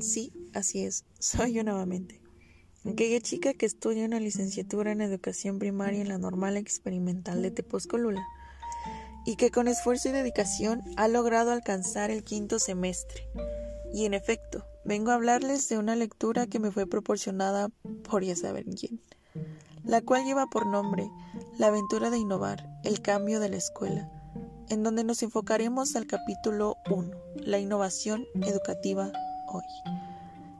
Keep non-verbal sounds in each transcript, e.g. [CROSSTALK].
Sí, así es, [LAUGHS] soy yo nuevamente. Aquella chica que estudia una licenciatura en educación primaria en la normal experimental de Tepozcolula y que con esfuerzo y dedicación ha logrado alcanzar el quinto semestre. Y en efecto, vengo a hablarles de una lectura que me fue proporcionada por ya saber quién, la cual lleva por nombre La aventura de innovar, el cambio de la escuela, en donde nos enfocaremos al capítulo 1, la innovación educativa hoy.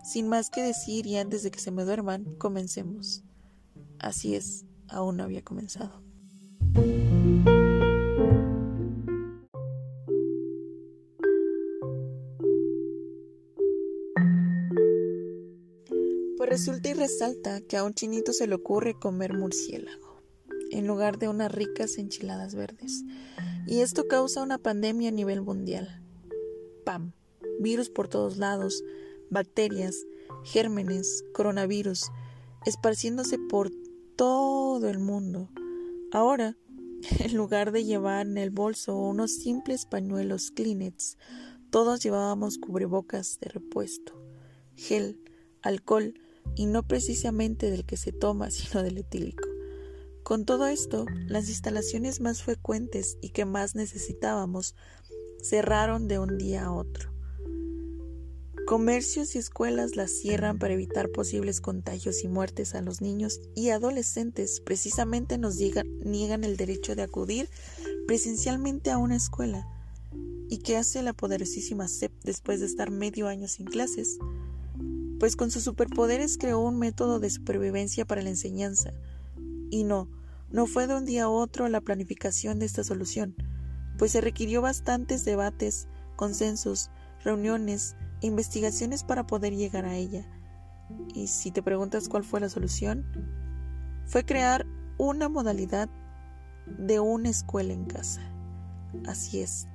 Sin más que decir y antes de que se me duerman, comencemos. Así es, aún no había comenzado. Pues resulta y resalta que a un chinito se le ocurre comer murciélago en lugar de unas ricas enchiladas verdes. Y esto causa una pandemia a nivel mundial. Virus por todos lados, bacterias, gérmenes, coronavirus, esparciéndose por todo el mundo. Ahora, [LAUGHS] en lugar de llevar en el bolso unos simples pañuelos Kleenex, todos llevábamos cubrebocas de repuesto, gel, alcohol y no precisamente del que se toma, [LAUGHS] sino del etílico. Con todo esto, las instalaciones más frecuentes y que más necesitábamos cerraron de un día a otro. Comercios y escuelas las cierran para evitar posibles contagios y muertes a los niños y adolescentes. Precisamente nos niegan el derecho de acudir presencialmente a una escuela. ¿Y qué hace la poderosísima SEP después de estar medio año sin clases? Pues con sus superpoderes creó un método de supervivencia para la enseñanza. Y no, no fue de un día a otro la planificación de esta solución, pues se requirió bastantes debates, consensos, reuniones, investigaciones para poder llegar a ella. Y si te preguntas cuál fue la solución, fue crear una modalidad de una escuela en casa. Así es,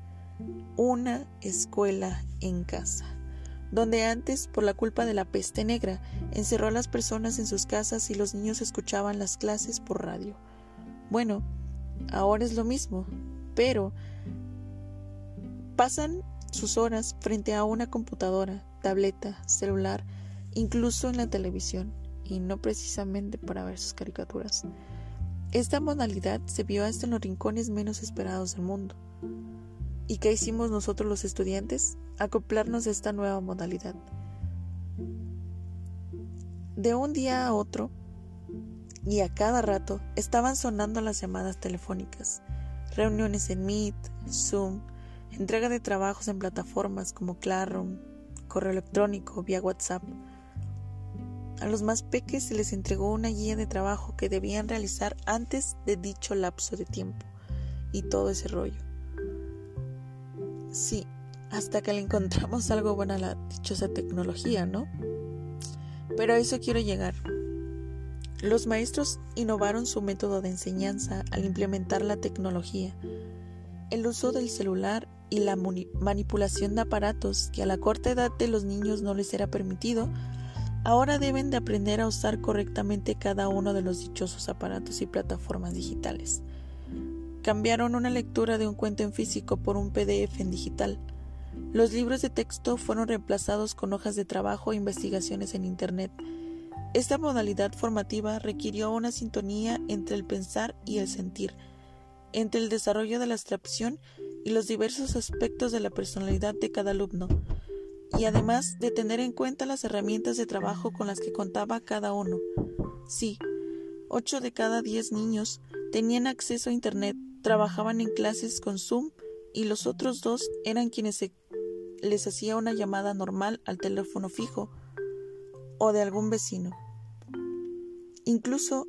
una escuela en casa, donde antes, por la culpa de la peste negra, encerró a las personas en sus casas y los niños escuchaban las clases por radio. Bueno, ahora es lo mismo, pero pasan sus horas frente a una computadora, tableta, celular, incluso en la televisión, y no precisamente para ver sus caricaturas. Esta modalidad se vio hasta en los rincones menos esperados del mundo. ¿Y qué hicimos nosotros los estudiantes? Acoplarnos a esta nueva modalidad. De un día a otro, y a cada rato, estaban sonando las llamadas telefónicas, reuniones en Meet, Zoom, entrega de trabajos en plataformas como Classroom, correo electrónico, vía WhatsApp. A los más peques se les entregó una guía de trabajo que debían realizar antes de dicho lapso de tiempo y todo ese rollo. Sí, hasta que le encontramos algo bueno a la dichosa tecnología, ¿no? Pero a eso quiero llegar. Los maestros innovaron su método de enseñanza al implementar la tecnología. El uso del celular y la manipulación de aparatos que a la corta edad de los niños no les era permitido, ahora deben de aprender a usar correctamente cada uno de los dichosos aparatos y plataformas digitales. Cambiaron una lectura de un cuento en físico por un PDF en digital. Los libros de texto fueron reemplazados con hojas de trabajo e investigaciones en Internet. Esta modalidad formativa requirió una sintonía entre el pensar y el sentir, entre el desarrollo de la abstracción los diversos aspectos de la personalidad de cada alumno, y además de tener en cuenta las herramientas de trabajo con las que contaba cada uno. Sí, ocho de cada diez niños tenían acceso a Internet, trabajaban en clases con Zoom y los otros dos eran quienes se les hacía una llamada normal al teléfono fijo o de algún vecino. Incluso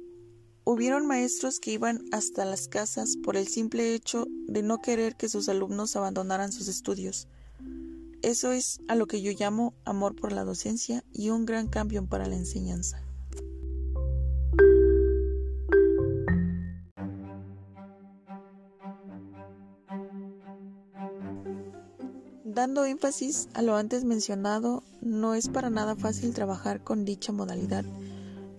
Hubieron maestros que iban hasta las casas por el simple hecho de no querer que sus alumnos abandonaran sus estudios. Eso es a lo que yo llamo amor por la docencia y un gran cambio para la enseñanza. Dando énfasis a lo antes mencionado, no es para nada fácil trabajar con dicha modalidad,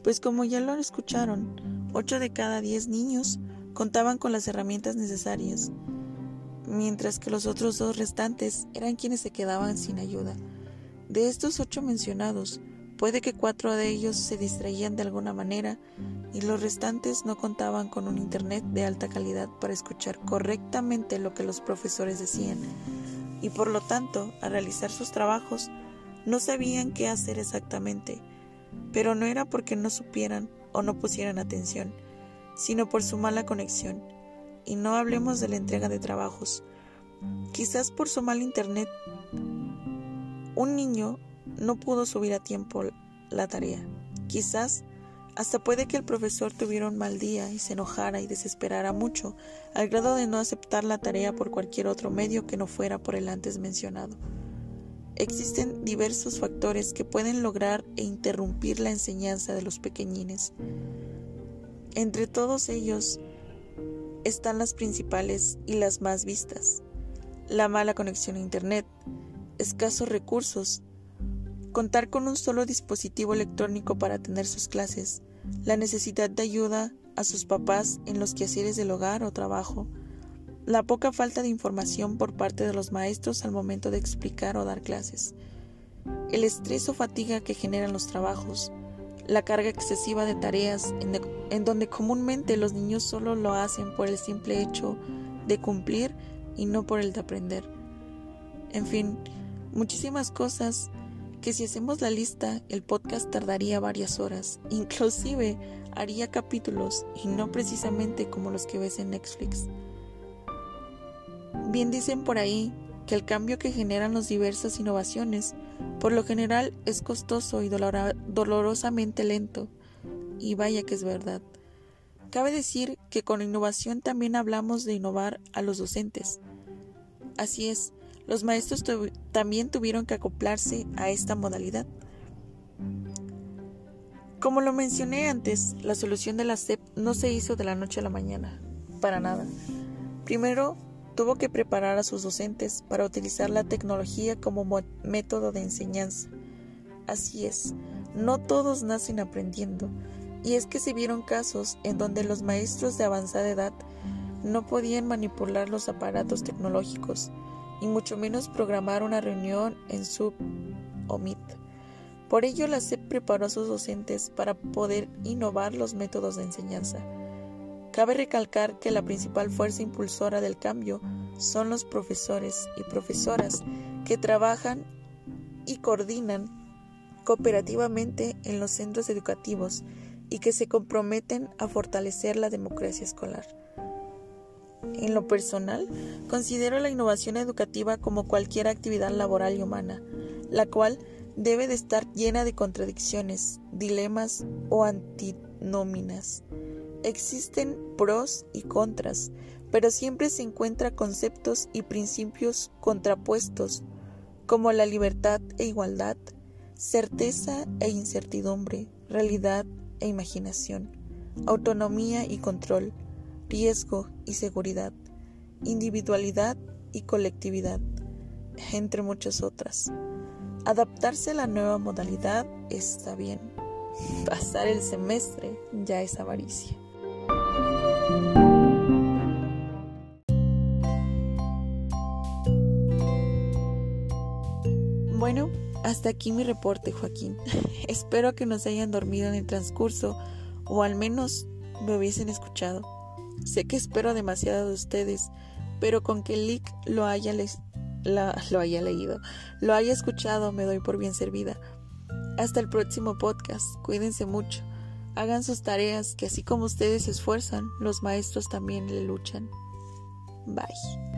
pues como ya lo escucharon, 8 de cada 10 niños contaban con las herramientas necesarias, mientras que los otros dos restantes eran quienes se quedaban sin ayuda. De estos ocho mencionados, puede que cuatro de ellos se distraían de alguna manera y los restantes no contaban con un Internet de alta calidad para escuchar correctamente lo que los profesores decían y por lo tanto, al realizar sus trabajos, no sabían qué hacer exactamente, pero no era porque no supieran o no pusieran atención, sino por su mala conexión. Y no hablemos de la entrega de trabajos. Quizás por su mal internet, un niño no pudo subir a tiempo la tarea. Quizás hasta puede que el profesor tuviera un mal día y se enojara y desesperara mucho, al grado de no aceptar la tarea por cualquier otro medio que no fuera por el antes mencionado. Existen diversos factores que pueden lograr e interrumpir la enseñanza de los pequeñines. Entre todos ellos están las principales y las más vistas. La mala conexión a Internet, escasos recursos, contar con un solo dispositivo electrónico para atender sus clases, la necesidad de ayuda a sus papás en los quehaceres del hogar o trabajo, la poca falta de información por parte de los maestros al momento de explicar o dar clases, el estrés o fatiga que generan los trabajos, la carga excesiva de tareas en, donde comúnmente los niños solo lo hacen por el simple hecho de cumplir y no por el de aprender. En fin, muchísimas cosas que si hacemos la lista el podcast tardaría varias horas, [LAUGHS] inclusive haría capítulos y no precisamente como los que ves en Netflix. Bien dicen por ahí que el cambio que generan las diversas innovaciones por lo general es costoso y dolorosamente lento, y vaya que es verdad. Cabe decir que con innovación también hablamos de innovar a los docentes. Así es, los maestros también tuvieron que acoplarse a esta modalidad. Como lo mencioné antes, la solución de la SEP no se hizo de la noche a la mañana, para nada. Primero, tuvo que preparar a sus docentes para utilizar la tecnología como método de enseñanza. Así es, no todos nacen aprendiendo, y es que se vieron casos en donde los maestros de avanzada edad no podían manipular los aparatos tecnológicos y mucho menos programar una reunión en Zoom o. Por ello, la SEP preparó a sus docentes para poder innovar los métodos de enseñanza. Cabe recalcar que la principal fuerza impulsora del cambio son los profesores y profesoras que trabajan y coordinan cooperativamente en los centros educativos y que se comprometen a fortalecer la democracia escolar. En lo personal, considero la innovación educativa como cualquier actividad laboral y humana, la cual debe de estar llena de contradicciones, dilemas o antinóminas. Existen pros y contras, pero siempre se encuentra conceptos y principios contrapuestos, como la libertad e igualdad, certeza e incertidumbre, realidad e imaginación, autonomía y control, riesgo y seguridad, individualidad y colectividad, entre muchas otras. Adaptarse a la nueva modalidad está bien. Pasar el semestre ya es avaricia. Bueno, hasta aquí mi reporte, Joaquín. [LAUGHS] Espero que nos hayan dormido en el transcurso o al menos me hubiesen escuchado. Sé que espero demasiado de ustedes, pero con que Lick lo haya, lo haya leído, lo haya escuchado, me doy por bien servida. Hasta el próximo podcast. Cuídense mucho. Hagan sus tareas, que así como ustedes se esfuerzan, los maestros también le luchan. Bye.